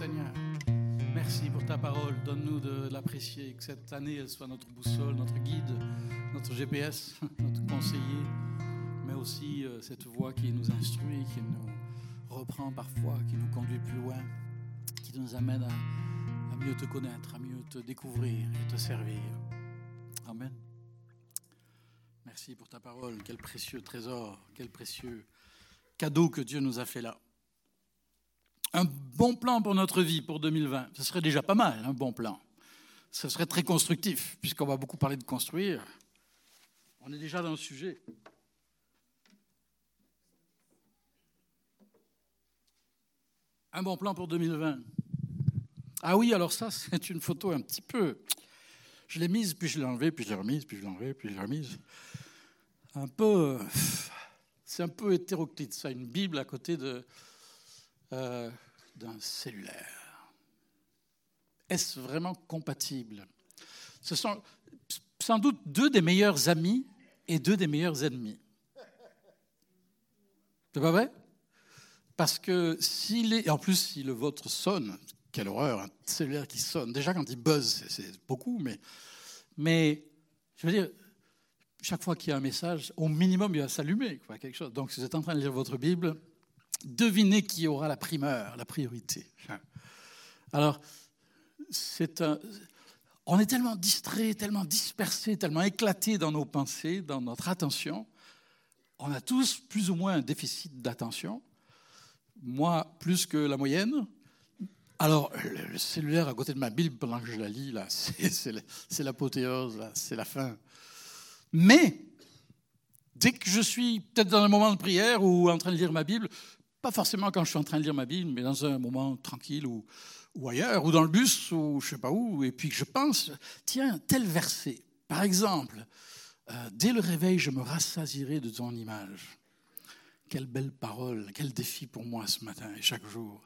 Seigneur. Merci pour ta parole. Donne-nous de l'apprécier. Que cette année, elle soit notre boussole, notre guide, notre GPS, notre conseiller, mais aussi euh, cette voix qui nous instruit, qui nous reprend parfois, qui nous conduit plus loin, qui nous amène à, à mieux te connaître, à mieux te découvrir et te servir. Amen. Merci pour ta parole. Quel précieux trésor, quel précieux cadeau que Dieu nous a fait là. Un bon plan pour notre vie pour 2020, ce serait déjà pas mal, un bon plan. Ce serait très constructif, puisqu'on va beaucoup parler de construire. On est déjà dans le sujet. Un bon plan pour 2020. Ah oui, alors ça, c'est une photo un petit peu. Je l'ai mise, puis je l'ai enlevée, puis je l'ai remise, puis je l'ai enlevée, puis je l'ai remise. Un peu. C'est un peu hétéroclite, ça, une Bible à côté de, euh, d'un cellulaire. Est-ce vraiment compatible? Ce sont sans doute deux des meilleurs amis et deux des meilleurs ennemis. C'est pas vrai? Parce que s'il est, en plus si le vôtre sonne, quelle horreur, un cellulaire qui sonne. Déjà quand il buzz, c'est beaucoup, mais, mais je veux dire, chaque fois qu'il y a un message, au minimum il va s'allumer, quelque chose. Donc si vous êtes en train de lire votre Bible, devinez qui aura la primeur, la priorité. Alors, on est tellement distrait, tellement dispersé, tellement éclaté dans nos pensées, dans notre attention. On a tous plus ou moins un déficit d'attention. Moi, plus que la moyenne. Alors, le cellulaire à côté de ma Bible pendant que je la lis, là, c'est l'apothéose, c'est la fin. Mais, dès que je suis peut-être dans un moment de prière ou en train de lire ma Bible, pas forcément quand je suis en train de lire ma Bible, mais dans un moment tranquille ou, ailleurs, ou dans le bus, ou je sais pas où, et puis je pense, tiens, tel verset, par exemple, euh, dès le réveil, je me rassasierai de ton image. Quelle belle parole, quel défi pour moi ce matin et chaque jour.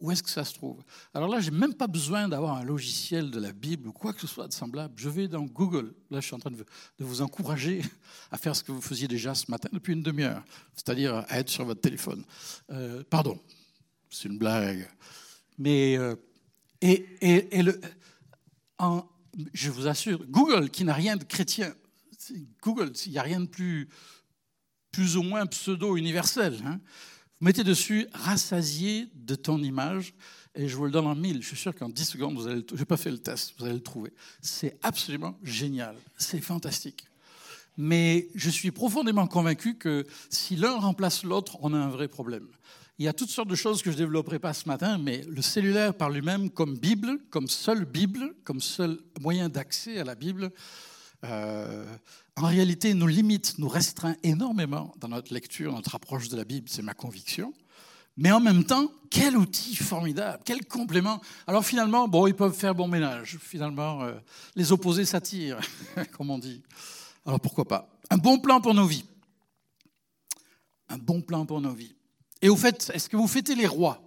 Où est-ce que ça se trouve? Alors là, je n'ai même pas besoin d'avoir un logiciel de la Bible ou quoi que ce soit de semblable. Je vais dans Google. Là, je suis en train de vous encourager à faire ce que vous faisiez déjà ce matin depuis une demi-heure, c'est-à-dire à être sur votre téléphone. Euh, pardon, c'est une blague. Mais, euh, et, et, et le, en, je vous assure, Google, qui n'a rien de chrétien, Google, il n'y a rien de plus, plus ou moins pseudo-universel. Hein. Vous mettez dessus rassasié de ton image, et je vous le donne en mille. Je suis sûr qu'en 10 secondes, vous allez je n'ai pas fait le test, vous allez le trouver. C'est absolument génial, c'est fantastique. Mais je suis profondément convaincu que si l'un remplace l'autre, on a un vrai problème. Il y a toutes sortes de choses que je ne développerai pas ce matin, mais le cellulaire par lui-même, comme Bible, comme seule Bible, comme seul moyen d'accès à la Bible, euh, en réalité nous limite, nous restreint énormément dans notre lecture, notre approche de la Bible, c'est ma conviction. Mais en même temps, quel outil formidable, quel complément. Alors finalement, bon, ils peuvent faire bon ménage. Finalement, euh, les opposés s'attirent, comme on dit. Alors pourquoi pas? Un bon plan pour nos vies. Un bon plan pour nos vies. Et au fait, est-ce que vous fêtez les rois?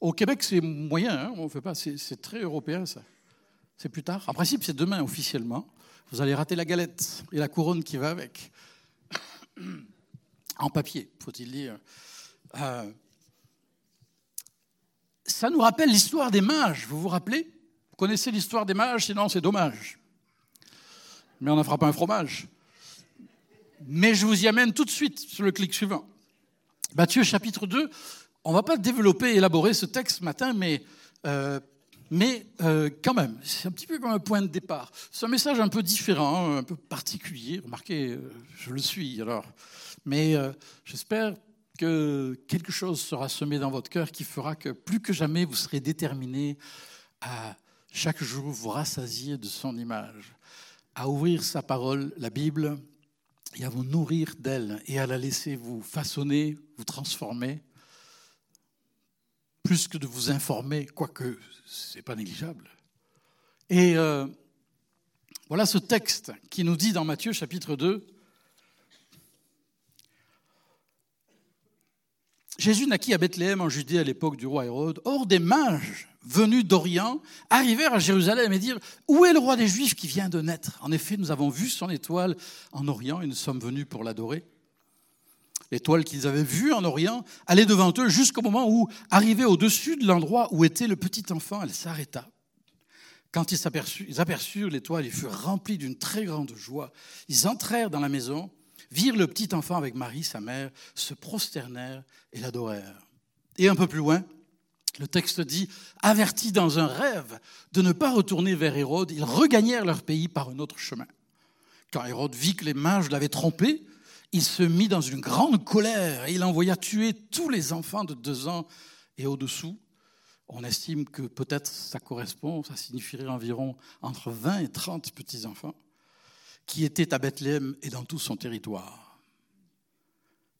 Au Québec, c'est moyen, hein on fait pas, c'est très européen ça. C'est plus tard. En principe, c'est demain officiellement. Vous allez rater la galette et la couronne qui va avec. En papier, faut-il dire. Euh, ça nous rappelle l'histoire des mages, vous vous rappelez? Vous connaissez l'histoire des mages, sinon c'est dommage. Mais on n'en fera pas un fromage. Mais je vous y amène tout de suite sur le clic suivant. Matthieu chapitre 2, on ne va pas développer, élaborer ce texte ce matin, mais, euh, mais euh, quand même, c'est un petit peu comme un point de départ. C'est un message un peu différent, un peu particulier. Remarquez, euh, je le suis alors. Mais j'espère que quelque chose sera semé dans votre cœur qui fera que plus que jamais vous serez déterminé à chaque jour vous rassasier de son image, à ouvrir sa parole, la Bible, et à vous nourrir d'elle et à la laisser vous façonner, vous transformer, plus que de vous informer, quoique ce n'est pas négligeable. Et euh, voilà ce texte qui nous dit dans Matthieu chapitre 2, Jésus naquit à Bethléem en Judée à l'époque du roi Hérode. Or, des mages venus d'Orient arrivèrent à Jérusalem et dirent Où est le roi des Juifs qui vient de naître? En effet, nous avons vu son étoile en Orient et nous sommes venus pour l'adorer. L'étoile qu'ils avaient vue en Orient allait devant eux jusqu'au moment où, arrivée au-dessus de l'endroit où était le petit enfant, elle s'arrêta. Quand ils aperçurent l'étoile, ils furent remplis d'une très grande joie. Ils entrèrent dans la maison, virent le petit enfant avec Marie, sa mère, se prosternèrent et l'adorèrent. Et un peu plus loin, le texte dit, avertis dans un rêve de ne pas retourner vers Hérode, ils regagnèrent leur pays par un autre chemin. Quand Hérode vit que les mages l'avaient trompé, il se mit dans une grande colère et il envoya tuer tous les enfants de deux ans et au-dessous. On estime que peut-être ça correspond, ça signifierait environ entre 20 et 30 petits-enfants qui étaient à Bethléem et dans tout son territoire.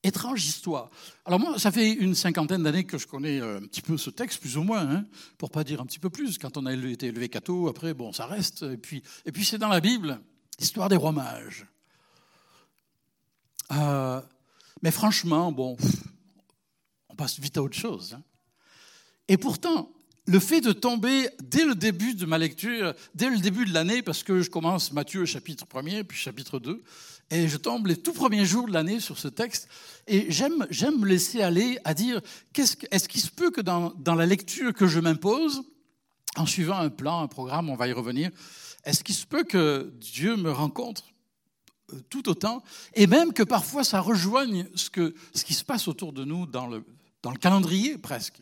Étrange histoire. Alors moi, ça fait une cinquantaine d'années que je connais euh, un petit peu ce texte, plus ou moins, hein, pour pas dire un petit peu plus. Quand on a été élevé catho, après, bon, ça reste. Et puis, et puis c'est dans la Bible, l'histoire des rois mages. Euh, mais franchement, bon, on passe vite à autre chose. Hein. Et pourtant, le fait de tomber dès le début de ma lecture, dès le début de l'année, parce que je commence Matthieu chapitre 1er, puis chapitre 2, et je tombe les tout premiers jours de l'année sur ce texte, et j'aime, j'aime me laisser aller à dire, qu'est-ce, est-ce qu'il se peut que dans, la lecture que je m'impose, en suivant un plan, un programme, on va y revenir, est-ce qu'il se peut que Dieu me rencontre? Tout autant, et même que parfois ça rejoigne ce, que, ce qui se passe autour de nous dans le, dans le calendrier presque.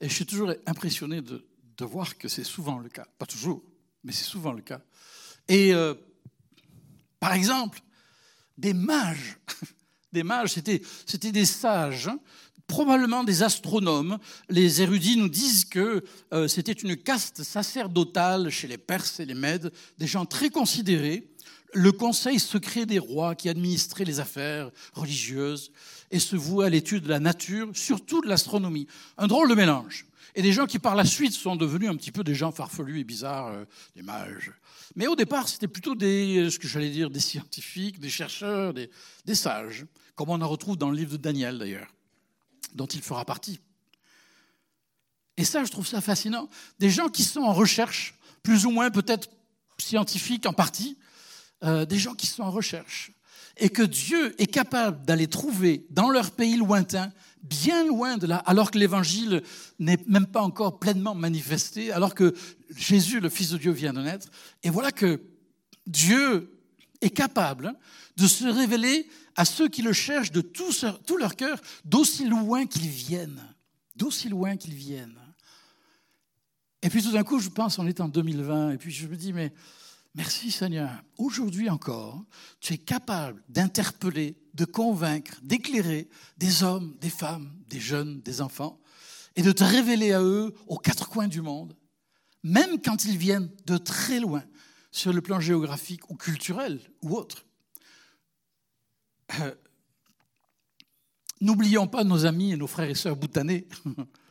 Et je suis toujours impressionné de, de voir que c'est souvent le cas. Pas toujours, mais c'est souvent le cas. Et euh, par exemple, des mages, des mages, c'était, c'était des sages, probablement des astronomes. Les érudits nous disent que euh, c'était une caste sacerdotale chez les Perses et les Mèdes, des gens très considérés le conseil secret des rois qui administrait les affaires religieuses et se vouait à l'étude de la nature, surtout de l'astronomie. Un drôle de mélange. Et des gens qui par la suite sont devenus un petit peu des gens farfelus et bizarres, euh, des mages. Mais au départ, c'était plutôt des, euh, ce que j'allais dire, des scientifiques, des chercheurs, des, des sages, comme on en retrouve dans le livre de Daniel d'ailleurs, dont il fera partie. Et ça, je trouve ça fascinant. Des gens qui sont en recherche, plus ou moins peut-être scientifiques en partie, euh, des gens qui sont en recherche, et que Dieu est capable d'aller trouver dans leur pays lointain, bien loin de là, alors que l'évangile n'est même pas encore pleinement manifesté, alors que Jésus, le Fils de Dieu, vient de naître. Et voilà que Dieu est capable de se révéler à ceux qui le cherchent de tout, tout leur cœur, d'aussi loin qu'ils viennent. D'aussi loin qu'ils viennent. Et puis tout d'un coup, je pense, on est en 2020, et puis je me dis, mais Merci Seigneur. Aujourd'hui encore, tu es capable d'interpeller, de convaincre, d'éclairer des hommes, des femmes, des jeunes, des enfants, et de te révéler à eux aux quatre coins du monde, même quand ils viennent de très loin, sur le plan géographique ou culturel ou autre. Euh, n'oublions pas nos amis et nos frères et sœurs boutanés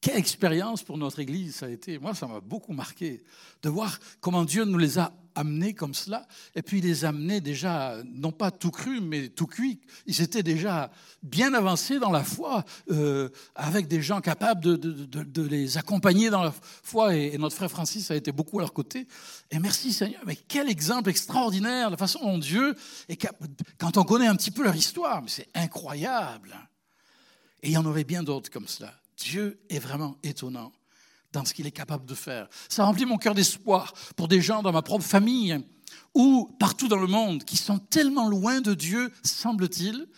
Quelle expérience pour notre Église ça a été. Moi, ça m'a beaucoup marqué de voir comment Dieu nous les a amenés comme cela, et puis les amener déjà, non pas tout cru, mais tout cuit. Ils étaient déjà bien avancés dans la foi, euh, avec des gens capables de, les accompagner dans la foi, et, notre frère Francis a été beaucoup à leur côté. Et merci Seigneur, mais quel exemple extraordinaire, la façon dont Dieu, quand on connaît un petit peu leur histoire, mais c'est incroyable. Et il y en aurait bien d'autres comme cela. Dieu est vraiment étonnant dans ce qu'il est capable de faire. Ça remplit mon cœur d'espoir pour des gens dans ma propre famille ou partout dans le monde qui sont tellement loin de Dieu, semble-t-il.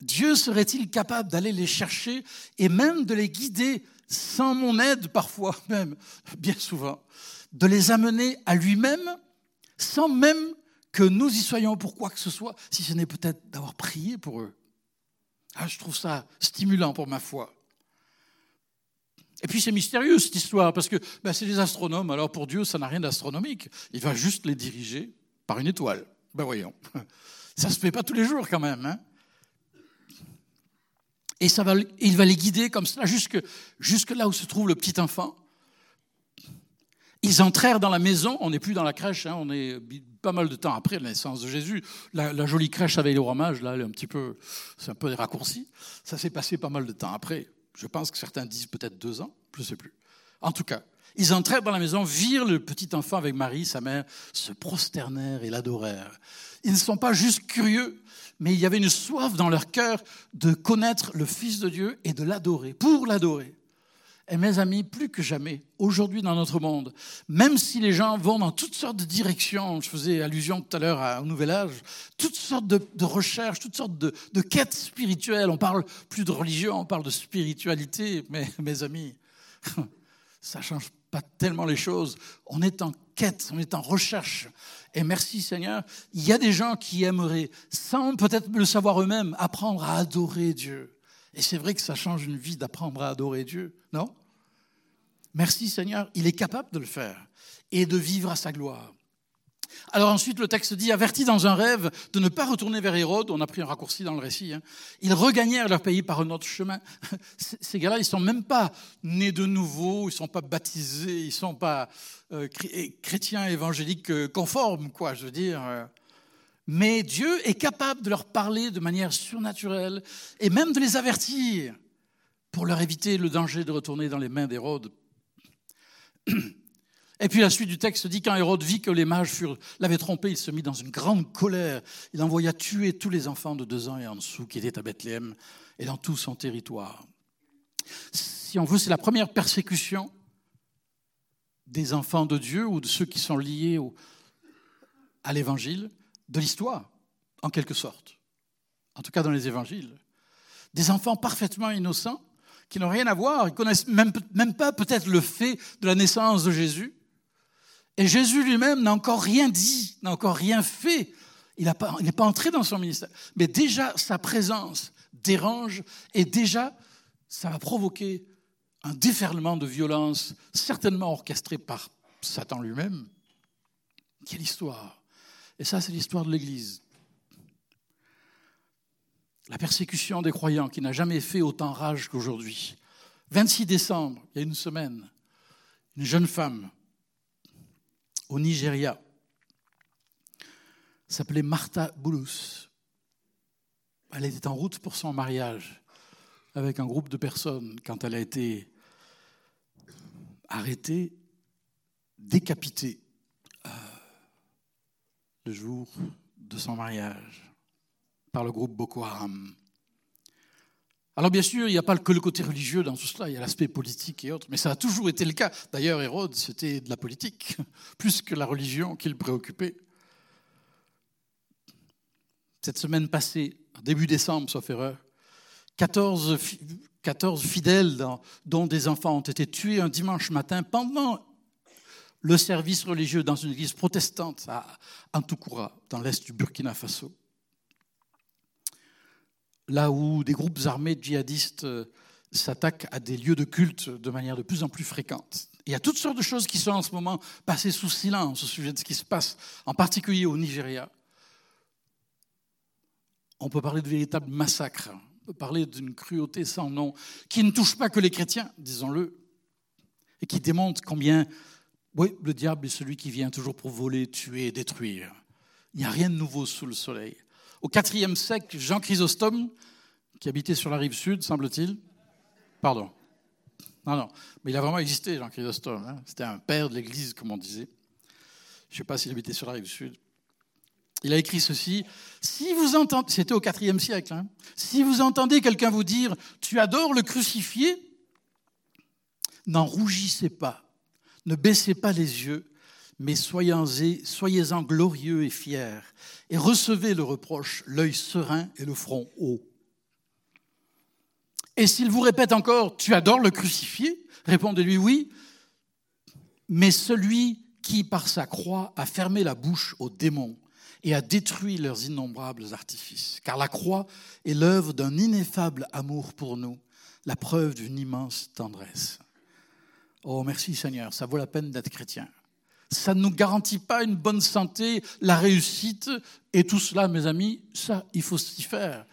Dieu serait-il capable d'aller les chercher et même de les guider sans mon aide parfois même, bien souvent, de les amener à lui-même sans même que nous y soyons pour quoi que ce soit, si ce n'est peut-être d'avoir prié pour eux? Ah, je trouve ça stimulant pour ma foi. Et puis c'est mystérieux cette histoire, parce que ben, c'est des astronomes, alors pour Dieu ça n'a rien d'astronomique. Il va juste les diriger par une étoile. Ben voyons, ça se fait pas tous les jours quand même. Hein et ça va, il va les guider comme cela jusque, jusque là où se trouve le petit enfant. Ils entrèrent dans la maison, on n'est plus dans la crèche, hein, on est pas mal de temps après la naissance de Jésus. La, jolie crèche avec les rois mages, là, elle est un petit peu, c'est un peu des raccourcis. Ça s'est passé pas mal de temps après. Je pense que certains disent peut-être deux ans, je ne sais plus. En tout cas, Ils entrèrent dans la maison, virent le petit enfant avec Marie, sa mère, se prosternèrent et l'adorèrent. Ils ne sont pas juste curieux, mais il y avait une soif dans leur cœur de connaître le Fils de Dieu et de l'adorer, pour l'adorer. Et mes amis, plus que jamais, aujourd'hui dans notre monde, même si les gens vont dans toutes sortes de directions, je faisais allusion tout à l'heure au Nouvel Âge, toutes sortes de, recherches, toutes sortes de, de, quêtes spirituelles, on parle plus de religion, on parle de spiritualité, mais mes amis, ça change pas tellement les choses. On est en quête, on est en recherche. Et merci Seigneur, il y a des gens qui aimeraient, sans peut-être le savoir eux-mêmes, apprendre à adorer Dieu. Et c'est vrai que ça change une vie d'apprendre à adorer Dieu, non? Merci Seigneur, il est capable de le faire et de vivre à sa gloire. Alors ensuite, le texte dit, avertis dans un rêve de ne pas retourner vers Hérode, on a pris un raccourci dans le récit, hein. ils regagnèrent leur pays par un autre chemin. Ces gars-là, ils ne sont même pas nés de nouveau, ils ne sont pas baptisés, ils ne sont pas euh, chrétiens évangéliques euh, conformes, quoi, je veux dire. Mais Dieu est capable de leur parler de manière surnaturelle et même de les avertir pour leur éviter le danger de retourner dans les mains d'Hérode. Et puis la suite du texte dit quand Hérode vit que les mages l'avaient trompé, il se mit dans une grande colère. Il envoya tuer tous les enfants de deux ans et en dessous qui étaient à Bethléem et dans tout son territoire. Si on veut, c'est la première persécution des enfants de Dieu ou de ceux qui sont liés à l'Évangile de l'histoire, en quelque sorte. En tout cas dans les Évangiles. Des enfants parfaitement innocents qui n'ont rien à voir, ils connaissent même, pas peut-être le fait de la naissance de Jésus. Et Jésus lui-même n'a encore rien dit, n'a encore rien fait. Il n'est pas, pas entré dans son ministère. Mais déjà, sa présence dérange et déjà, ça va provoquer un déferlement de violence, certainement orchestré par Satan lui-même. Quelle histoire Et ça, c'est l'histoire de l'Église. La persécution des croyants qui n'a jamais fait autant rage qu'aujourd'hui. 26 décembre, il y a une semaine, une jeune femme au Nigeria, s'appelait Martha Boulous. Elle était en route pour son mariage avec un groupe de personnes quand elle a été arrêtée, décapitée euh, le jour de son mariage par le groupe Boko Haram. Alors bien sûr, il n'y a pas que le côté religieux dans tout cela, il y a l'aspect politique et autres, mais ça a toujours été le cas. D'ailleurs, Hérode, c'était de la politique, plus que la religion qui le préoccupait. Cette semaine passée, début décembre, sauf erreur, 14, 14 fidèles, dont des enfants, ont été tués un dimanche matin pendant le service religieux dans une église protestante à Antukura, dans l'est du Burkina Faso là où des groupes armés djihadistes euh, s'attaquent à des lieux de culte de manière de plus en plus fréquente. il y a toutes sortes de choses qui sont en ce moment passées sous silence au sujet de ce qui se passe, en particulier au Nigeria. On peut parler de véritables massacres, on peut parler d'une cruauté sans nom, qui ne touche pas que les chrétiens, disons-le, et qui démontre combien, oui, le diable est celui qui vient toujours pour voler, tuer détruire. Il n'y a rien de nouveau sous le soleil. Au IVe siècle, Jean Chrysostome, qui habitait sur la rive sud, semble-t-il. Pardon. Non, non. Mais il a vraiment existé, Jean Chrysostome. Hein. C'était un père de l'Église, comme on disait. Je ne sais pas s'il habitait sur la rive sud. Il a écrit ceci. Si vous entendez, c'était au IVe siècle, hein. si vous entendez quelqu'un vous dire Tu adores le crucifié, n'en rougissez pas, ne baissez pas les yeux, mais soyez-en glorieux et fiers, et recevez le reproche, l'œil serein et le front haut. Et s'il vous répète encore, tu adores le crucifié, répondez-lui oui, mais celui qui, par sa croix, a fermé la bouche aux démons et a détruit leurs innombrables artifices. Car la croix est l'œuvre d'un ineffable amour pour nous, la preuve d'une immense tendresse. Oh, merci Seigneur, ça vaut la peine d'être chrétien ça ne nous garantit pas une bonne santé, la réussite, et tout cela, mes amis, ça, il faut s'y faire.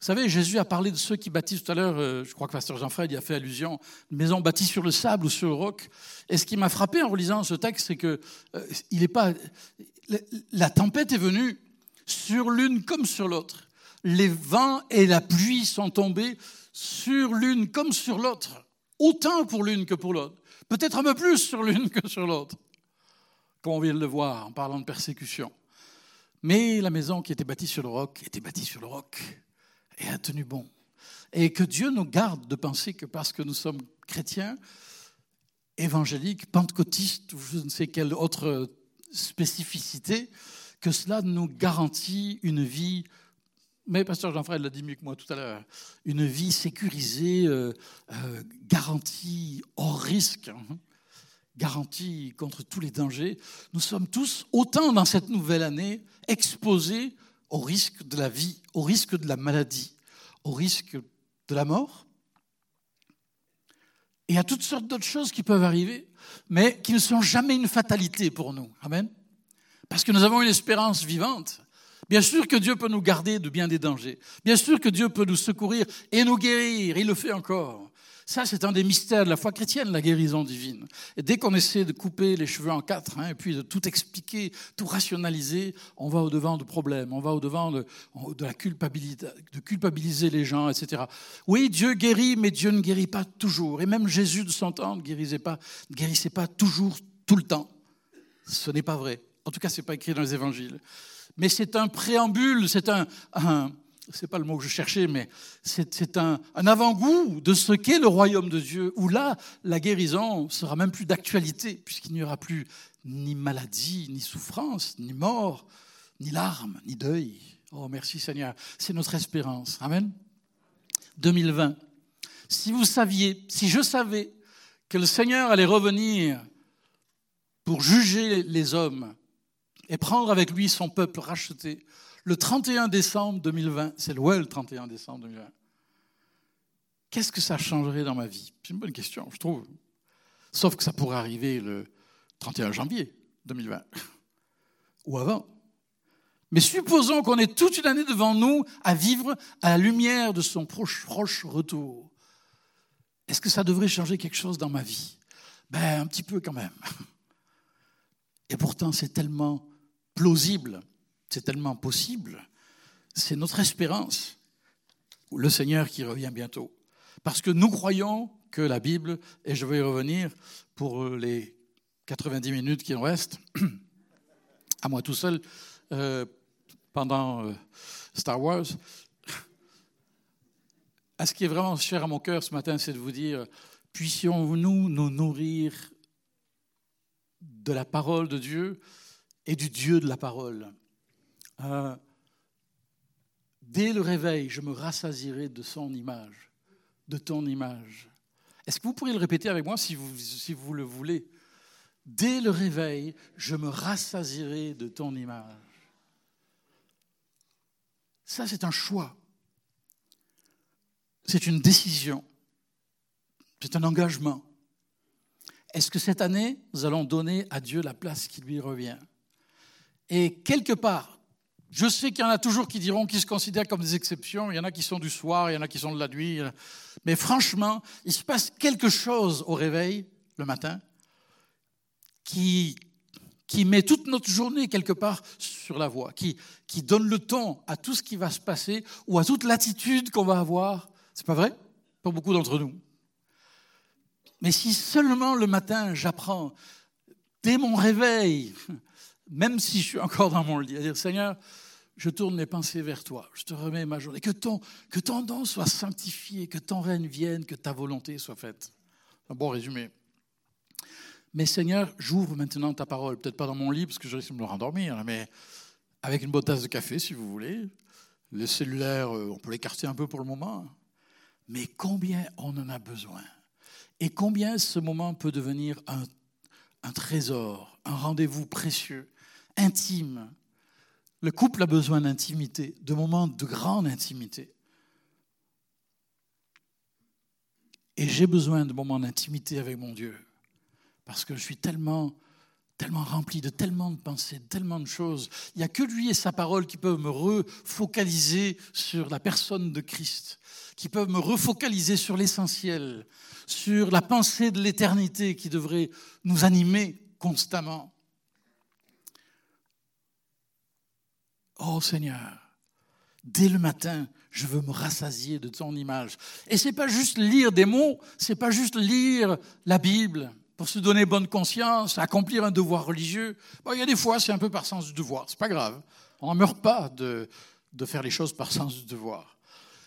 Vous savez, Jésus a parlé de ceux qui bâtissent tout à l'heure, euh, je crois que Pasteur Jean-Fred y a fait allusion, maison bâtie sur le sable ou sur le roc. Et ce qui m'a frappé en relisant ce texte, c'est que euh, il pas, la tempête est venue sur l'une comme sur l'autre. Les vents et la pluie sont tombés sur l'une comme sur l'autre autant pour l'une que pour l'autre. Peut-être un peu plus sur l'une que sur l'autre, comme on vient de le voir en parlant de persécution. Mais la maison qui était bâtie sur le roc était bâtie sur le roc et a tenu bon. Et que Dieu nous garde de penser que parce que nous sommes chrétiens, évangéliques, pentecôtistes ou je ne sais quelle autre spécificité, que cela nous garantit une vie, mais Pasteur Jean-Fred l'a dit mieux que moi tout à l'heure, une vie sécurisée, euh, euh, garantie hors risque, hein, garantie contre tous les dangers. Nous sommes tous, autant dans cette nouvelle année, exposés au risque de la vie, au risque de la maladie, au risque de la mort. Et à toutes sortes d'autres choses qui peuvent arriver, mais qui ne sont jamais une fatalité pour nous. Amen. Parce que nous avons une espérance vivante. Bien sûr que Dieu peut nous garder de bien des dangers. Bien sûr que Dieu peut nous secourir et nous guérir. Il le fait encore. Ça, c'est un des mystères de la foi chrétienne, la guérison divine. Et dès qu'on essaie de couper les cheveux en quatre, hein, et puis de tout expliquer, tout rationaliser, on va au-devant de problèmes, on va au-devant de, la culpabilité, de culpabiliser les gens, etc. Oui, Dieu guérit, mais Dieu ne guérit pas toujours. Et même Jésus de son temps ne guérissait pas, ne guérissait pas toujours, tout le temps. Ce n'est pas vrai. En tout cas, ce n'est pas écrit dans les évangiles. Mais c'est un préambule, c'est un, c'est pas le mot que je cherchais, mais c'est un avant-goût de ce qu'est le royaume de Dieu, où là, la guérison sera même plus d'actualité, puisqu'il n'y aura plus ni maladie, ni souffrance, ni mort, ni larmes, ni deuil. Oh, merci Seigneur. C'est notre espérance. Amen. 2020. Si vous saviez, si je savais que le Seigneur allait revenir pour juger les hommes et prendre avec lui son peuple racheté, le 31 décembre 2020, c'est le le 31 décembre 2020. Qu'est-ce que ça changerait dans ma vie? C'est une bonne question, je trouve. Sauf que ça pourrait arriver le 31 janvier 2020 ou avant. Mais supposons qu'on ait toute une année devant nous à vivre à la lumière de son proche, proche retour. Est-ce que ça devrait changer quelque chose dans ma vie? Ben, un petit peu quand même. Et pourtant, c'est tellement plausible c'est tellement possible. C'est notre espérance. Le Seigneur qui revient bientôt. Parce que nous croyons que la Bible, et je vais y revenir pour les 90 minutes qui nous restent, à moi tout seul, euh, pendant euh, Star Wars, à ce qui est vraiment cher à mon cœur ce matin, c'est de vous dire, puissions-nous nous nourrir de la parole de Dieu et du Dieu de la parole. Euh, dès le réveil, je me rassasirai de son image, de ton image. Est-ce que vous pourriez le répéter avec moi si vous, si vous le voulez? Dès le réveil, je me rassasirai de ton image. Ça, c'est un choix. C'est une décision. C'est un engagement. Est-ce que cette année, nous allons donner à Dieu la place qui lui revient? Et quelque part, je sais qu'il y en a toujours qui diront qu'ils se considèrent comme des exceptions. Il y en a qui sont du soir, il y en a qui sont de la nuit. Mais franchement, il se passe quelque chose au réveil le matin qui, qui met toute notre journée quelque part sur la voie, qui, qui donne le ton à tout ce qui va se passer ou à toute l'attitude qu'on va avoir. C'est pas vrai? Pour beaucoup d'entre nous. Mais si seulement le matin j'apprends, dès mon réveil, même si je suis encore dans mon lit, à dire Seigneur, je tourne mes pensées vers toi, je te remets ma journée, que ton, que ton don soit sanctifié, que ton règne vienne, que ta volonté soit faite. Un bon résumé. Mais Seigneur, j'ouvre maintenant ta parole, peut-être pas dans mon lit parce que je risque de me rendormir, mais avec une bonne tasse de café si vous voulez. Les cellulaires, euh, on peut l'écarter un peu pour le moment. Mais combien on en a besoin? Et combien ce moment peut devenir un, un trésor, un rendez-vous précieux intime. Le couple a besoin d'intimité, de moments de grande intimité. Et j'ai besoin de moments d'intimité avec mon Dieu, parce que je suis tellement, tellement rempli de tellement de pensées, de tellement de choses. Il n'y a que lui et sa parole qui peuvent me refocaliser sur la personne de Christ, qui peuvent me refocaliser sur l'essentiel, sur la pensée de l'éternité qui devrait nous animer constamment. Oh Seigneur, Dès le matin, je veux me rassasier de ton image. Et c'est pas juste lire des mots, c'est pas juste lire la Bible pour se donner bonne conscience, accomplir un devoir religieux. Il y a des fois, c'est un peu par sens du devoir, c'est pas grave. On ne meurt pas de, de faire les choses par sens du devoir.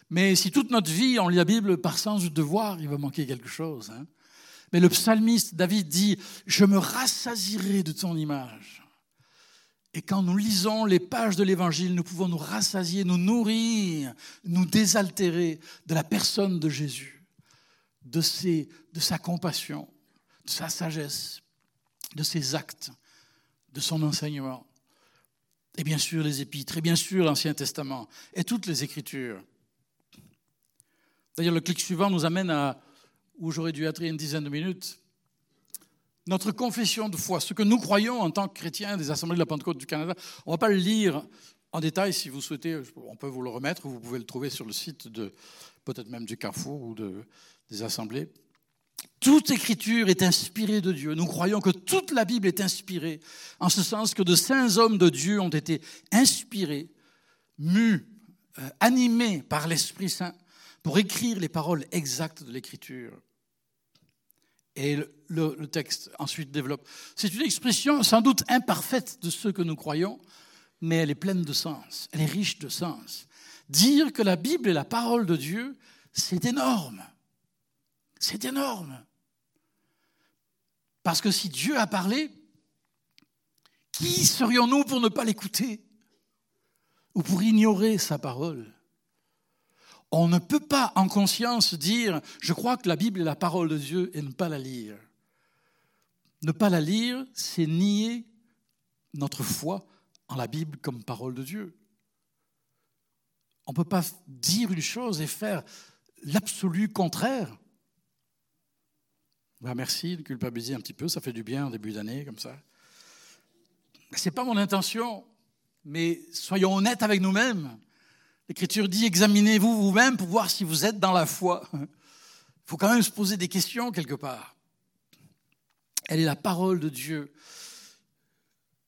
Mais si toute notre vie on lit la Bible par sens du devoir, il va manquer quelque chose. Hein. Mais le psalmiste David dit Je me rassasierai de ton image. Et quand nous lisons les pages de l'Évangile, nous pouvons nous rassasier, nous nourrir, nous désaltérer de la personne de Jésus, de, sa compassion, de sa sagesse, de ses actes, de son enseignement. Et bien sûr les épîtres, et bien sûr l'Ancien Testament, et toutes les Écritures. D'ailleurs, le clic suivant nous amène à où j'aurais dû être une dizaine de minutes, notre confession de foi, ce que nous croyons en tant que chrétiens des Assemblées de la Pentecôte du Canada. On ne va pas le lire en détail, si vous souhaitez, on peut vous le remettre, vous pouvez le trouver sur le site de peut-être même du Carrefour ou de, des Assemblées. Toute écriture est inspirée de Dieu. Nous croyons que toute la Bible est inspirée, en ce sens que de saints hommes de Dieu ont été inspirés, mus, euh, animés par l'Esprit Saint pour écrire les paroles exactes de l'écriture. Et le, texte ensuite développe. C'est une expression sans doute imparfaite de ce que nous croyons, mais elle est pleine de sens, elle est riche de sens. Dire que la Bible est la parole de Dieu, c'est énorme. C'est énorme. Parce que si Dieu a parlé, qui serions-nous pour ne pas l'écouter ou pour ignorer sa parole? On ne peut pas en conscience dire je crois que la Bible est la parole de Dieu et ne pas la lire. Ne pas la lire, c'est nier notre foi en la Bible comme parole de Dieu. On ne peut pas dire une chose et faire l'absolu contraire. Ben merci de culpabiliser un petit peu, ça fait du bien en début d'année comme ça. Ce n'est pas mon intention, mais soyons honnêtes avec nous-mêmes. L'Écriture dit examinez-vous vous-même pour voir si vous êtes dans la foi. Il faut quand même se poser des questions quelque part. Elle est la parole de Dieu.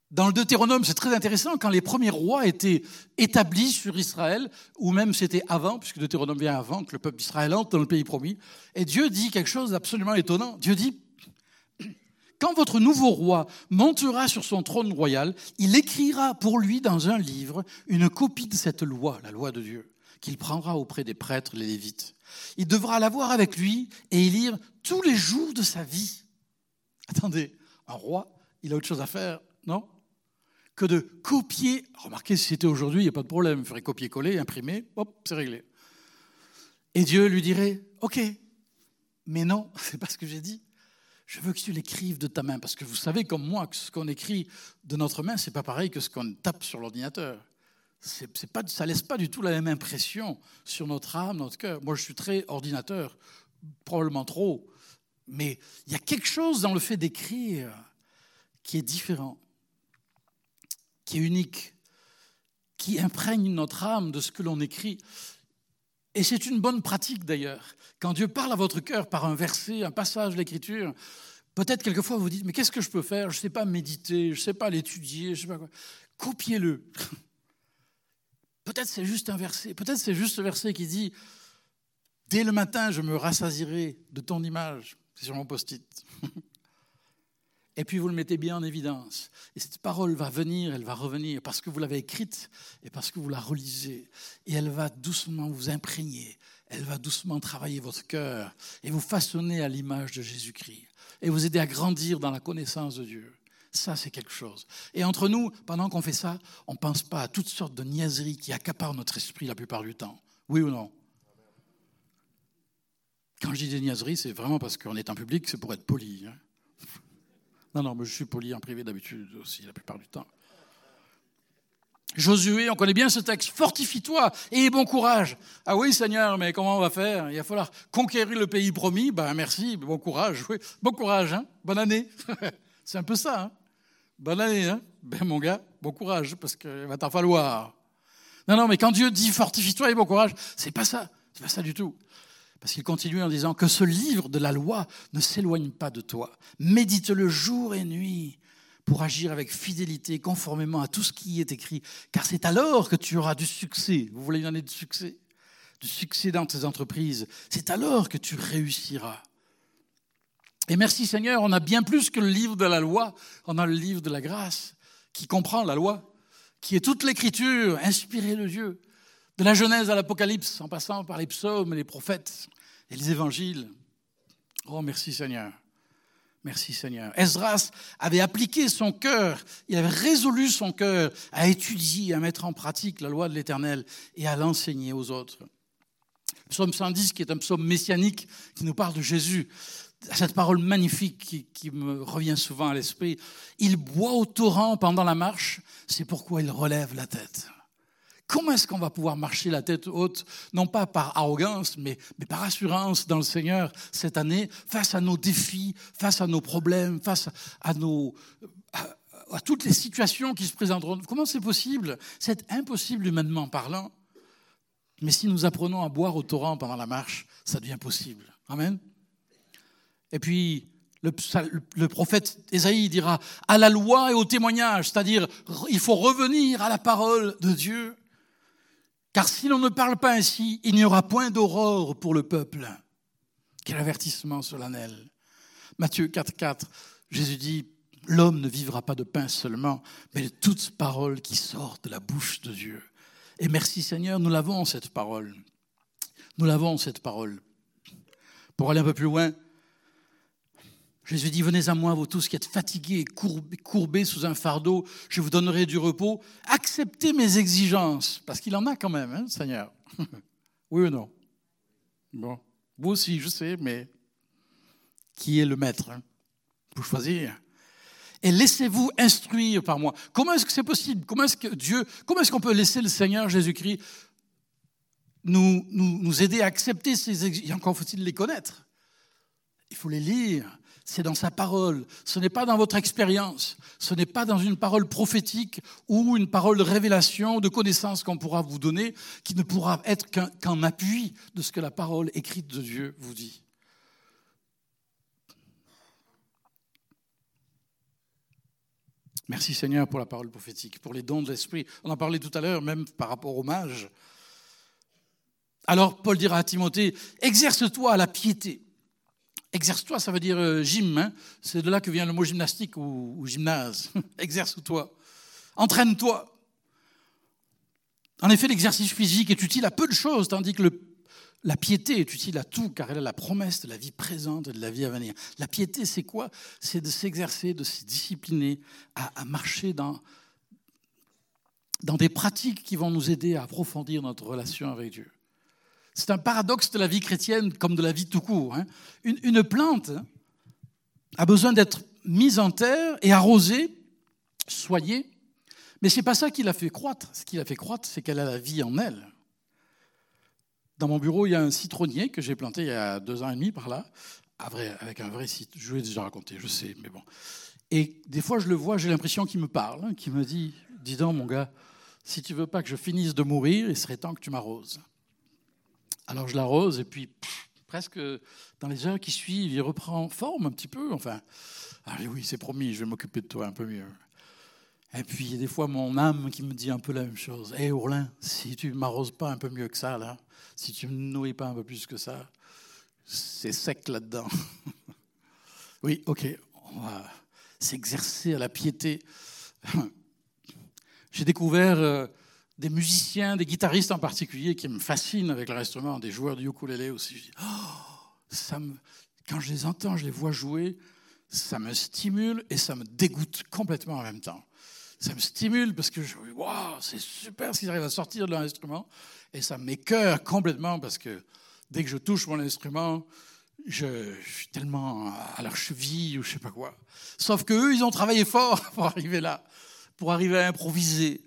Dans le Deutéronome, c'est très intéressant, quand les premiers rois étaient établis sur Israël, ou même c'était avant, puisque Deutéronome vient avant que le peuple d'Israël entre dans le pays promis, et Dieu dit quelque chose d'absolument étonnant. Dieu dit, quand votre nouveau roi montera sur son trône royal, il écrira pour lui dans un livre une copie de cette loi, la loi de Dieu, qu'il prendra auprès des prêtres, les lévites. Il devra l'avoir avec lui et y lire tous les jours de sa vie. Attendez, un roi, il a autre chose à faire, non? Que de copier. Remarquez, si c'était aujourd'hui, il n'y a pas de problème. Il ferait copier-coller, imprimer, hop, c'est réglé. Et Dieu lui dirait, OK, mais non, c'est pas ce que j'ai dit je veux que tu l'écrives de ta main, parce que vous savez comme moi que ce qu'on écrit de notre main, c'est pas pareil que ce qu'on tape sur l'ordinateur. C'est, pas, ça laisse pas du tout la même impression sur notre âme, notre cœur. Moi, je suis très ordinateur, probablement trop, mais il y a quelque chose dans le fait d'écrire qui est différent, qui est unique, qui imprègne notre âme de ce que l'on écrit. Et c'est une bonne pratique d'ailleurs. Quand Dieu parle à votre cœur par un verset, un passage de l'Écriture, peut-être quelquefois vous dites, mais qu'est-ce que je peux faire? Je ne sais pas méditer, je ne sais pas l'étudier, je sais pas quoi. Copiez-le. Peut-être c'est juste un verset, peut-être c'est juste ce verset qui dit, dès le matin, je me rassasirai de ton image. C'est sur mon post-it. Et puis vous le mettez bien en évidence. Et cette parole va venir, elle va revenir parce que vous l'avez écrite et parce que vous la relisez. Et elle va doucement vous imprégner, elle va doucement travailler votre cœur et vous façonner à l'image de Jésus-Christ et vous aider à grandir dans la connaissance de Dieu. Ça, c'est quelque chose. Et entre nous, pendant qu'on fait ça, on ne pense pas à toutes sortes de niaiseries qui accaparent notre esprit la plupart du temps. Oui ou non? Quand je dis des niaiseries, c'est vraiment parce qu'on est en public, c'est pour être poli. Hein. Non, non, mais je suis poli en privé d'habitude aussi, la plupart du temps. Josué, on connaît bien ce texte, fortifie-toi et bon courage. Ah oui Seigneur, mais comment on va faire? Il va falloir conquérir le pays promis. Ben merci, bon courage. Bon courage, hein bonne année. C'est un peu ça. Hein bonne année, hein ben mon gars, bon courage, parce qu'il va t'en falloir. Non, non, mais quand Dieu dit fortifie-toi et bon courage, c'est pas ça, c'est pas ça du tout. Parce qu'il continue en disant que ce livre de la loi ne s'éloigne pas de toi. Médite-le jour et nuit pour agir avec fidélité, conformément à tout ce qui est écrit, car c'est alors que tu auras du succès. Vous voulez une année de succès? Du succès dans tes entreprises. C'est alors que tu réussiras. Et merci Seigneur, on a bien plus que le livre de la loi, on a le livre de la grâce, qui comprend la loi, qui est toute l'écriture inspirée de Dieu, de la Genèse à l'Apocalypse, en passant par les psaumes les prophètes et les évangiles. Oh, merci Seigneur. Merci Seigneur. Esdras avait appliqué son cœur, il avait résolu son cœur à étudier, à mettre en pratique la loi de l'Éternel et à l'enseigner aux autres. psaume 110, qui est un psaume messianique, qui nous parle de Jésus, cette parole magnifique qui me revient souvent à l'esprit. Il boit au torrent pendant la marche, c'est pourquoi il relève la tête. Comment est-ce qu'on va pouvoir marcher la tête haute, non pas par arrogance, mais, mais, par assurance dans le Seigneur cette année, face à nos défis, face à nos problèmes, face à, nos, à, toutes les situations qui se présenteront? Comment c'est possible? C'est impossible humainement parlant. Mais si nous apprenons à boire au torrent pendant la marche, ça devient possible. Amen. Et puis, le, le, prophète Ésaïe dira à la loi et au témoignage, c'est-à-dire il faut revenir à la parole de Dieu. Car si l'on ne parle pas ainsi, il n'y aura point d'aurore pour le peuple. Quel avertissement solennel. Matthieu 4,4, Jésus dit L'homme ne vivra pas de pain seulement, mais de toute parole qui sort de la bouche de Dieu. Et merci Seigneur, nous l'avons cette parole. Nous l'avons cette parole. Pour aller un peu plus loin, Jésus dit, venez à moi, vous tous qui êtes fatigués et courbés, sous un fardeau, je vous donnerai du repos. Acceptez mes exigences, parce qu'il en a quand même, hein, Seigneur. oui ou non? Bon, vous aussi, je sais, mais qui est le maître hein? Pour choisir. Et laissez-vous instruire par moi. Comment est-ce que c'est possible? Comment est-ce que Dieu, comment est-ce qu'on peut laisser le Seigneur Jésus-Christ nous, nous, nous aider à accepter ces exigences Encore faut-il les connaître. Il faut les lire c'est dans sa parole. Ce n'est pas dans votre expérience. Ce n'est pas dans une parole prophétique ou une parole de révélation, de connaissance qu'on pourra vous donner, qui ne pourra être qu'un appui de ce que la parole écrite de Dieu vous dit. Merci Seigneur pour la parole prophétique, pour les dons de l'Esprit. On en parlait tout à l'heure, même par rapport au mage. Alors Paul dira à Timothée, exerce-toi à la piété Exerce-toi, ça veut dire euh, gym. Hein. C'est de là que vient le mot gymnastique ou, gymnase. Exerce-toi. Entraîne-toi. En effet, l'exercice physique est utile à peu de choses, tandis que la piété est utile à tout, car elle a la promesse de la vie présente et de la vie à venir. La piété, c'est quoi? C'est de s'exercer, de se discipliner, à, marcher dans, dans des pratiques qui vont nous aider à approfondir notre relation avec Dieu. C'est un paradoxe de la vie chrétienne comme de la vie tout court. Hein. Une, plante a besoin d'être mise en terre et arrosée, soignée, mais ce n'est pas ça qui l'a fait croître. Ce qui l'a fait croître, c'est qu'elle a la vie en elle. Dans mon bureau, il y a un citronnier que j'ai planté il y a deux ans et demi par là, avec un vrai citron. Je l'ai déjà raconté, je sais, mais bon. Et des fois, je le vois, j'ai l'impression qu'il me parle, hein, qu'il me dit Dis donc, mon gars, si tu veux pas que je finisse de mourir, il serait temps que tu m'arroses. Alors je l'arrose et puis presque dans les heures qui suivent, il reprend forme un petit peu. Enfin, ah oui, c'est promis, je vais m'occuper de toi un peu mieux. Et puis il y a des fois mon âme qui me dit un peu la même chose. Hé Ourlin, si tu m'arroses pas un peu mieux que ça, là, si tu me nourris pas un peu plus que ça, c'est sec là-dedans. oui, ok, on va s'exercer à la piété. J'ai découvert euh, des musiciens, des guitaristes en particulier qui me fascinent avec leur instrument, des joueurs de ukulélé aussi. Oh, ça quand je les entends, je les vois jouer, ça me stimule et ça me dégoûte complètement en même temps. Ça me stimule parce que je wow, c'est super ce qu'ils arrivent à sortir de leur instrument et ça m'écœure complètement parce que dès que je touche mon instrument, je, je, suis tellement à leur cheville ou je sais pas quoi. Sauf que eux, ils ont travaillé fort pour arriver là, pour arriver à improviser,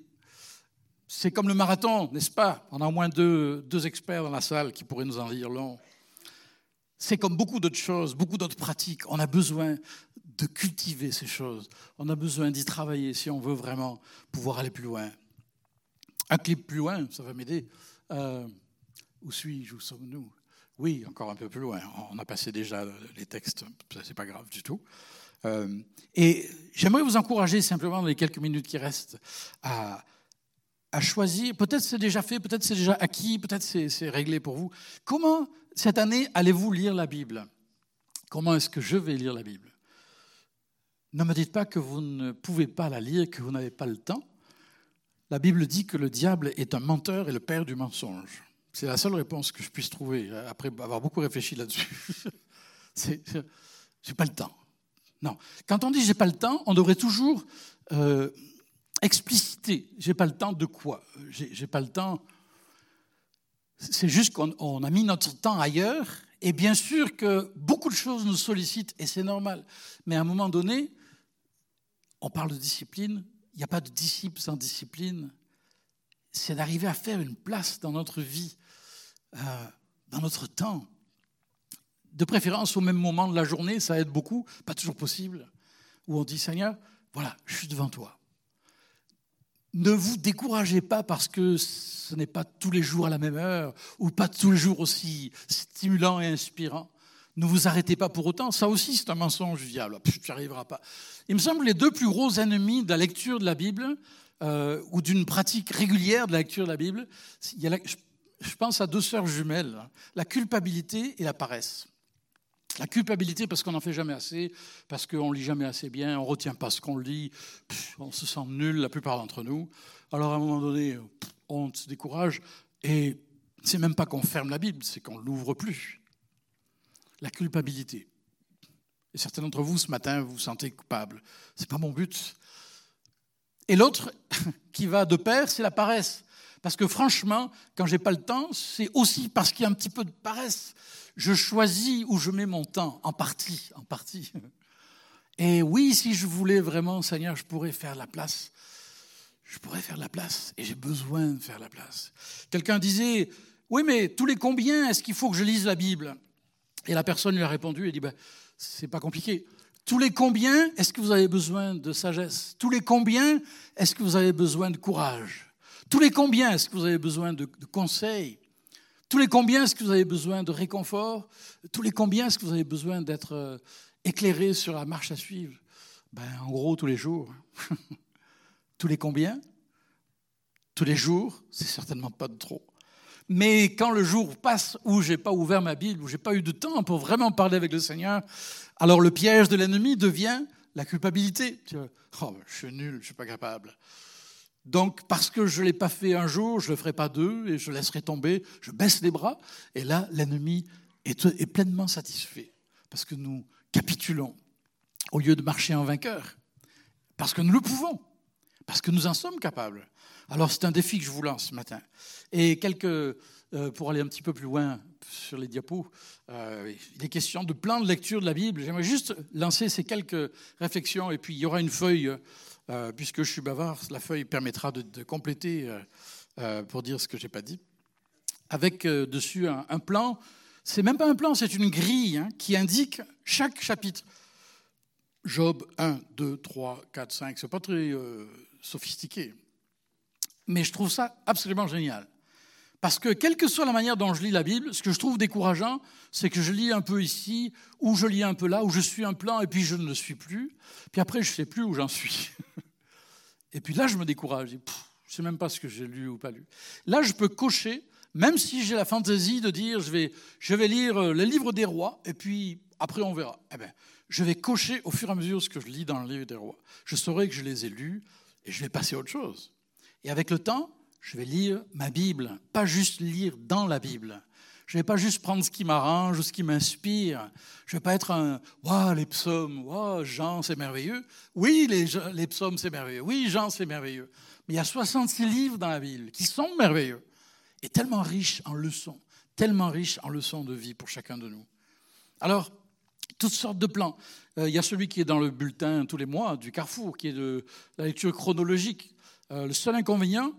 c'est comme le marathon, n'est-ce pas? On a au moins deux, deux, experts dans la salle qui pourraient nous en dire long. C'est comme beaucoup d'autres choses, beaucoup d'autres pratiques. On a besoin de cultiver ces choses. On a besoin d'y travailler si on veut vraiment pouvoir aller plus loin. Un clip plus loin, ça va m'aider. Euh, où suis-je? Où sommes-nous? Oui, encore un peu plus loin. On a passé déjà les textes, c'est pas grave du tout. Euh, et j'aimerais vous encourager simplement dans les quelques minutes qui restent à, à choisir, peut-être c'est déjà fait, peut-être c'est déjà acquis, peut-être c'est réglé pour vous. Comment cette année allez-vous lire la Bible? Comment est-ce que je vais lire la Bible? Ne me dites pas que vous ne pouvez pas la lire, que vous n'avez pas le temps. La Bible dit que le diable est un menteur et le père du mensonge. C'est la seule réponse que je puisse trouver après avoir beaucoup réfléchi là-dessus. j'ai pas le temps. Non. Quand on dit j'ai pas le temps, on devrait toujours euh, expliciter. J'ai pas le temps de quoi J'ai pas le temps. C'est juste qu'on a mis notre temps ailleurs. Et bien sûr que beaucoup de choses nous sollicitent et c'est normal. Mais à un moment donné, on parle de discipline. Il n'y a pas de disciple sans discipline. C'est d'arriver à faire une place dans notre vie, euh, dans notre temps. De préférence au même moment de la journée, ça aide beaucoup, pas toujours possible, où on dit Seigneur, voilà, je suis devant toi. Ne vous découragez pas parce que ce n'est pas tous les jours à la même heure ou pas tous les jours aussi stimulant et inspirant. Ne vous arrêtez pas pour autant. Ça aussi, c'est un mensonge du diable. Tu n'y arriveras pas. Il me semble les deux plus gros ennemis de la lecture de la Bible euh, ou d'une pratique régulière de la lecture de la Bible, je pense à deux sœurs jumelles, la culpabilité et la paresse. La culpabilité parce qu'on n'en fait jamais assez, parce qu'on lit jamais assez bien, on ne retient pas ce qu'on lit, on se sent nul la plupart d'entre nous. Alors à un moment donné, on se décourage et c'est même pas qu'on ferme la Bible, c'est qu'on l'ouvre plus. La culpabilité. Et certains d'entre vous ce matin vous vous sentez coupable. C'est pas mon but. Et l'autre qui va de pair, c'est la paresse. Parce que franchement, quand j'ai pas le temps, c'est aussi parce qu'il y a un petit peu de paresse je choisis où je mets mon temps, en partie, en partie. Et oui, si je voulais vraiment, Seigneur, je pourrais faire la place. Je pourrais faire la place et j'ai besoin de faire la place. Quelqu'un disait, oui, mais tous les combien est-ce qu'il faut que je lise la Bible? Et la personne lui a répondu et dit, ben, c'est pas compliqué. Tous les combien est-ce que vous avez besoin de sagesse? Tous les combien est-ce que vous avez besoin de courage Tous les combien est-ce que vous avez besoin de, conseils? Tous les combien est-ce que vous avez besoin de réconfort? Tous les combien est-ce que vous avez besoin d'être euh, éclairé sur la marche à suivre? Ben, En gros, tous les jours. tous les combien? Tous les jours, c'est certainement pas de trop. Mais quand le jour passe où j'ai pas ouvert ma Bible, où j'ai pas eu de temps pour vraiment parler avec le Seigneur, alors le piège de l'ennemi devient la culpabilité. Oh, je suis nul, je suis pas capable. Donc, parce que je ne l'ai pas fait un jour, je ne le ferai pas deux et je laisserai tomber, je baisse les bras. Et là, l'ennemi est, pleinement satisfait parce que nous capitulons au lieu de marcher en vainqueur. Parce que nous le pouvons, parce que nous en sommes capables. Alors, c'est un défi que je vous lance ce matin. Et quelques, euh, pour aller un petit peu plus loin sur les diapos, euh, il est question de plan de lecture de la Bible. J'aimerais juste lancer ces quelques réflexions et puis il y aura une feuille euh, puisque je suis bavard, la feuille permettra de, compléter euh, euh, pour dire ce que je n'ai pas dit. Avec dessus un, plan, c'est même pas un plan, c'est une grille hein, qui indique chaque chapitre. Job 1, 2, 3, 4, 5, c'est pas très sophistiqué. Mais je trouve ça absolument génial. Parce que quelle que soit la manière dont je lis la Bible, ce que je trouve décourageant, c'est que je lis un peu ici, ou je lis un peu là, ou je suis un plan, et puis je ne le suis plus. Puis après, je ne sais plus où j'en suis. Et puis là, je me décourage. Je ne sais même pas ce que j'ai lu ou pas lu. Là, je peux cocher, même si j'ai la fantaisie de dire je vais, je vais lire euh, le livre des rois, et puis après, on verra. Eh bien, je vais cocher au fur et à mesure ce que je lis dans le livre des rois. Je saurai que je les ai lus, et je vais passer à autre chose. Et avec le temps, je vais lire ma Bible, pas juste lire dans la Bible. Je ne vais pas juste prendre ce qui m'arrange ou ce qui m'inspire. Je ne vais pas être un Waouh, les psaumes, waouh, Jean, c'est merveilleux. Oui, les, psaumes, c'est merveilleux. Oui, Jean, c'est merveilleux. Mais il y a 66 livres dans la Bible qui sont merveilleux et tellement riches en leçons, tellement riches en leçons de vie pour chacun de nous. Alors, toutes sortes de plans. Euh, il y a celui qui est dans le bulletin tous les mois du Carrefour, qui est de la lecture chronologique. Euh, le seul inconvénient,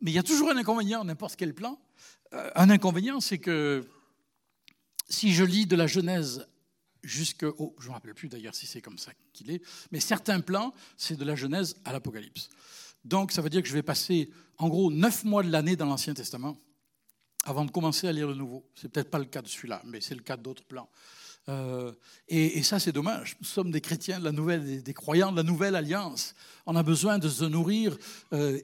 mais il y a toujours un inconvénient, n'importe quel plan. Euh, un inconvénient, c'est que si je lis de la Genèse jusqu'au... Je ne me rappelle plus d'ailleurs si c'est comme ça qu'il est, mais certains plans, c'est de la Genèse à l'Apocalypse. Donc ça veut dire que je vais passer en gros neuf mois de l'année dans l'Ancien Testament. avant de commencer à lire le nouveau. C'est peut-être pas le cas de celui-là, mais c'est le cas d'autres plans. Euh, et, ça, c'est dommage. Nous sommes des chrétiens de la nouvelle, des, croyants de la nouvelle alliance. On a besoin de se nourrir euh,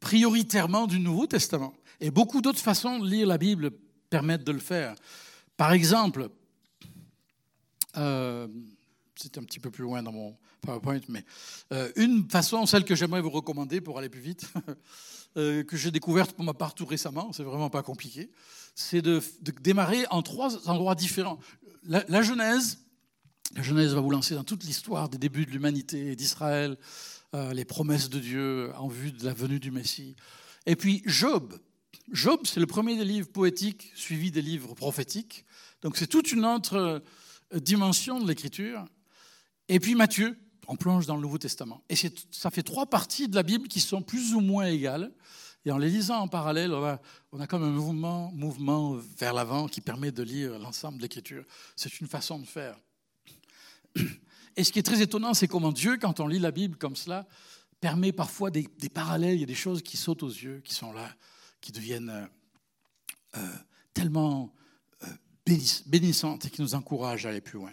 prioritairement du Nouveau Testament. Et beaucoup d'autres façons de lire la Bible permettent de le faire. Par exemple, euh, c'est un petit peu plus loin dans mon PowerPoint, mais une façon, celle que j'aimerais vous recommander pour aller plus vite, que j'ai découverte pour ma part tout récemment, c'est vraiment pas compliqué, c'est de, de, démarrer en trois endroits différents la, Genèse, la Genèse va vous lancer dans toute l'histoire des débuts de l'humanité et d'Israël, euh, les promesses de Dieu en vue de la venue du Messie. Et puis Job. Job, c'est le premier des livres poétiques suivi des livres prophétiques. Donc c'est toute une autre euh, dimension de l'écriture. Et puis Matthieu, on plonge dans le Nouveau Testament. Et ça fait trois parties de la Bible qui sont plus ou moins égales. Et en les lisant en parallèle, on a, comme un mouvement, mouvement vers l'avant qui permet de lire l'ensemble de l'Écriture. C'est une façon de faire. Et ce qui est très étonnant, c'est comment Dieu, quand on lit la Bible comme cela, permet parfois des, parallèles, il y a des choses qui sautent aux yeux, qui sont là, qui deviennent euh, euh, tellement euh, bénissantes et qui nous encouragent à aller plus loin.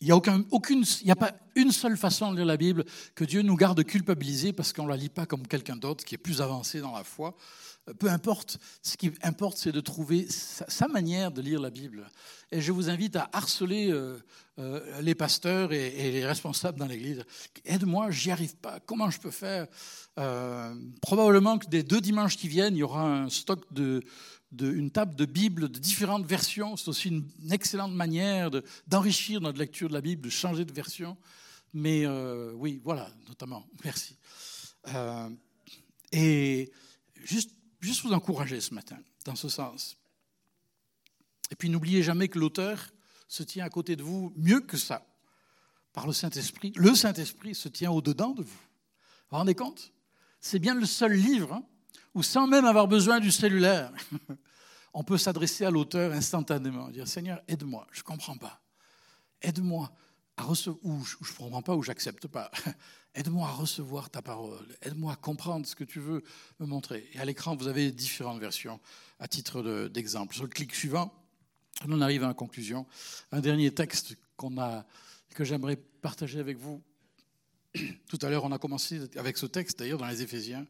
Il n'y a, a pas une seule façon de lire la Bible que Dieu nous garde culpabilisés parce qu'on ne la lit pas comme quelqu'un d'autre qui est plus avancé dans la foi. Euh, peu importe, ce qui importe, c'est de trouver sa, manière de lire la Bible. Et je vous invite à harceler euh, euh, les pasteurs et, les responsables dans l'Église. Aide-moi, j'y arrive pas. Comment je peux faire? Probablement que des deux dimanches qui viennent, il y aura un stock de, une table de Bible de différentes versions. C'est aussi une, excellente manière d'enrichir notre lecture de la Bible, de changer de version. Mais euh, oui, voilà, notamment. Merci. Euh, et juste, juste vous encourager ce matin, dans ce sens. Et puis n'oubliez jamais que l'auteur se tient à côté de vous mieux que ça, par le Saint-Esprit. Le Saint-Esprit se tient au-dedans de vous. Vous vous rendez compte? C'est bien le seul livre hein, où sans même avoir besoin du cellulaire, on peut s'adresser à l'auteur instantanément, dire Seigneur, aide-moi, je ne comprends pas. Aide-moi à recevoir, ou je ne comprends pas, ou j'accepte pas. Aide-moi à recevoir ta parole. Aide-moi à comprendre ce que tu veux me montrer. Et à l'écran, vous avez différentes versions à titre d'exemple. Sur le clic suivant, on en arrive à la conclusion. Un dernier texte a, que j'aimerais partager avec vous. Tout à l'heure, on a commencé avec ce texte, d'ailleurs, dans les Éphésiens.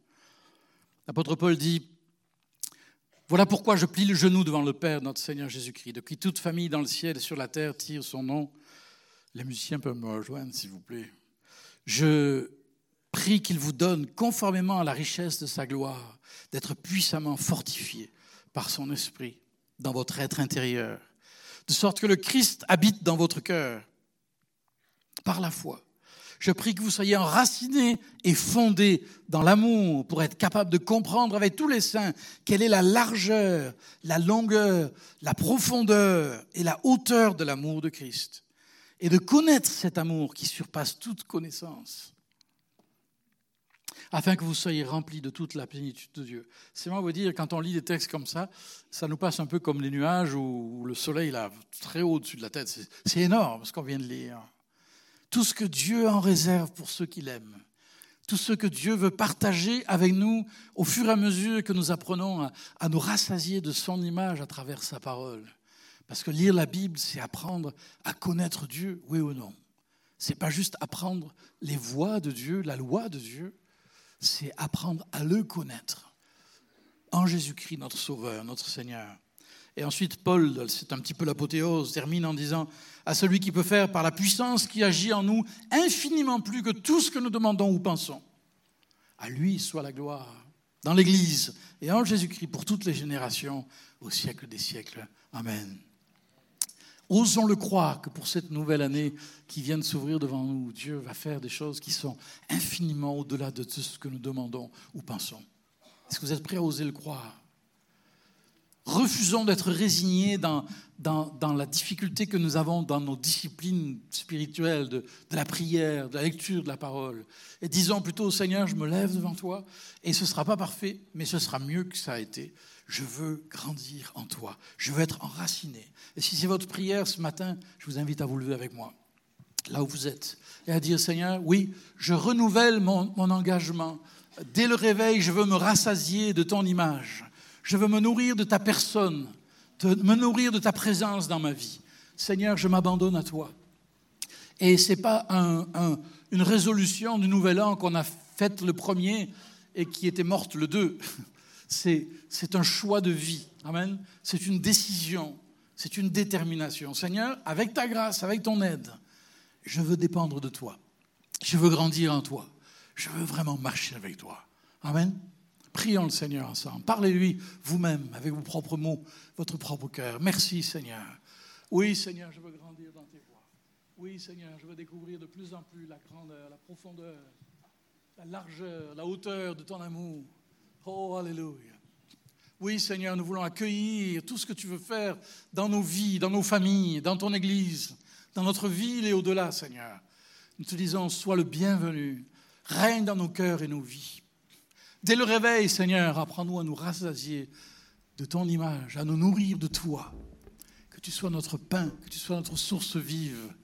L'apôtre Paul dit, Voilà pourquoi je plie le genou devant le Père, notre Seigneur Jésus-Christ, de qui toute famille dans le ciel et sur la terre tire son nom. Les musiciens peuvent me rejoindre, s'il vous plaît. Je prie qu'il vous donne, conformément à la richesse de sa gloire, d'être puissamment fortifié par son esprit dans votre être intérieur, de sorte que le Christ habite dans votre cœur par la foi je prie que vous soyez enracinés et fondés dans l'amour pour être capables de comprendre avec tous les saints quelle est la largeur, la longueur, la profondeur et la hauteur de l'amour de Christ. Et de connaître cet amour qui surpasse toute connaissance. Afin que vous soyez remplis de toute la plénitude de Dieu. C'est moi vous dire, quand on lit des textes comme ça, ça nous passe un peu comme les nuages où le soleil est très haut au-dessus de la tête. C'est énorme ce qu'on vient de lire tout ce que Dieu en réserve pour ceux qu'il aime, tout ce que Dieu veut partager avec nous au fur et à mesure que nous apprenons à, nous rassasier de son image à travers sa parole. Parce que lire la Bible, c'est apprendre à connaître Dieu, oui ou non. C'est pas juste apprendre les voies de Dieu, la loi de Dieu, c'est apprendre à le connaître en Jésus-Christ, notre Sauveur, notre Seigneur. Et ensuite, Paul, c'est un petit peu l'apothéose, termine en disant à celui qui peut faire par la puissance qui agit en nous infiniment plus que tout ce que nous demandons ou pensons. À lui soit la gloire dans l'Église et en Jésus-Christ pour toutes les générations au siècle des siècles. Amen. Osons le croire que pour cette nouvelle année qui vient de s'ouvrir devant nous, Dieu va faire des choses qui sont infiniment au-delà de tout ce que nous demandons ou pensons. Est-ce que vous êtes prêts à oser le croire? Refusons d'être résignés dans, la difficulté que nous avons dans nos disciplines spirituelles, de, la prière, de la lecture de la parole. Et disons plutôt, Seigneur, je me lève devant toi, et ce ne sera pas parfait, mais ce sera mieux que ça a été. Je veux grandir en toi, je veux être enraciné. Et si c'est votre prière ce matin, je vous invite à vous lever avec moi, là où vous êtes, et à dire, Seigneur, oui, je renouvelle mon engagement. Dès le réveil, je veux me rassasier de ton image Je veux me nourrir de ta personne, de me nourrir de ta présence dans ma vie. Seigneur, je m'abandonne à toi. Et ce n'est pas une résolution du nouvel an qu'on a faite le premier et qui était morte le deux. C'est un choix de vie. Amen. C'est une décision. C'est une détermination. Seigneur, avec ta grâce, avec ton aide, je veux dépendre de toi. Je veux grandir en toi. Je veux vraiment marcher avec toi. Amen. Prions le Seigneur ensemble. Parlez-lui vous-même, avec vos propres mots, votre propre cœur. Merci Seigneur. Oui Seigneur, je veux grandir dans tes voies. Oui Seigneur, je veux découvrir de plus en plus la grandeur, la profondeur, la largeur, la hauteur de ton amour. Oh, Alléluia. Oui Seigneur, nous voulons accueillir tout ce que tu veux faire dans nos vies, dans nos familles, dans ton Église, dans notre ville et au-delà, Seigneur. Nous te disons, sois le bienvenu, règne dans nos cœurs et nos vies. Dès le réveil, Seigneur, apprends-nous à nous rassasier de ton image, à nous nourrir de toi. Que tu sois notre pain, que tu sois notre source vive,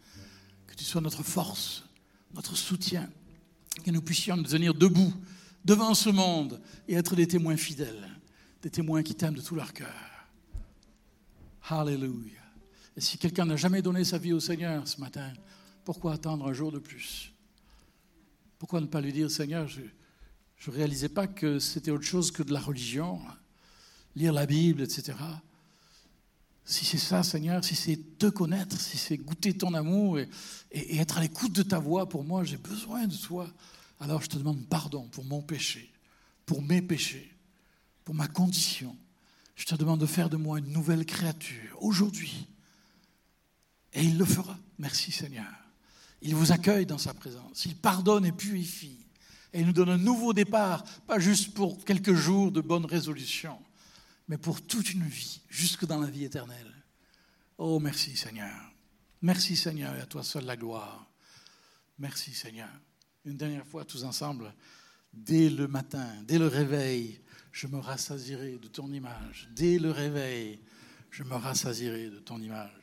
que tu sois notre force, notre soutien, que nous puissions nous tenir debout devant ce monde et être des témoins fidèles, des témoins qui t'aiment de tout leur cœur. Hallelujah. Et si quelqu'un n'a jamais donné sa vie au Seigneur ce matin, pourquoi attendre un jour de plus? Pourquoi ne pas lui dire, Seigneur, je, je ne réalisais pas que c'était autre chose que de la religion, lire la Bible, etc. Si c'est ça, Seigneur, si c'est te connaître, si c'est goûter ton amour et, être à l'écoute de ta voix, pour moi, j'ai besoin de toi. Alors je te demande pardon pour mon péché, pour mes péchés, pour ma condition. Je te demande de faire de moi une nouvelle créature aujourd'hui. Et il le fera. Merci Seigneur. Il vous accueille dans sa présence. Il pardonne et purifie. Et il nous donne un nouveau départ, pas juste pour quelques jours de bonnes résolutions, mais pour toute une vie, jusque dans la vie éternelle. Oh, merci Seigneur. Merci Seigneur, et à toi seul la gloire. Merci Seigneur. Une dernière fois, tous ensemble, dès le matin, dès le réveil, je me rassasirai de ton image. Dès le réveil, je me rassasirai de ton image.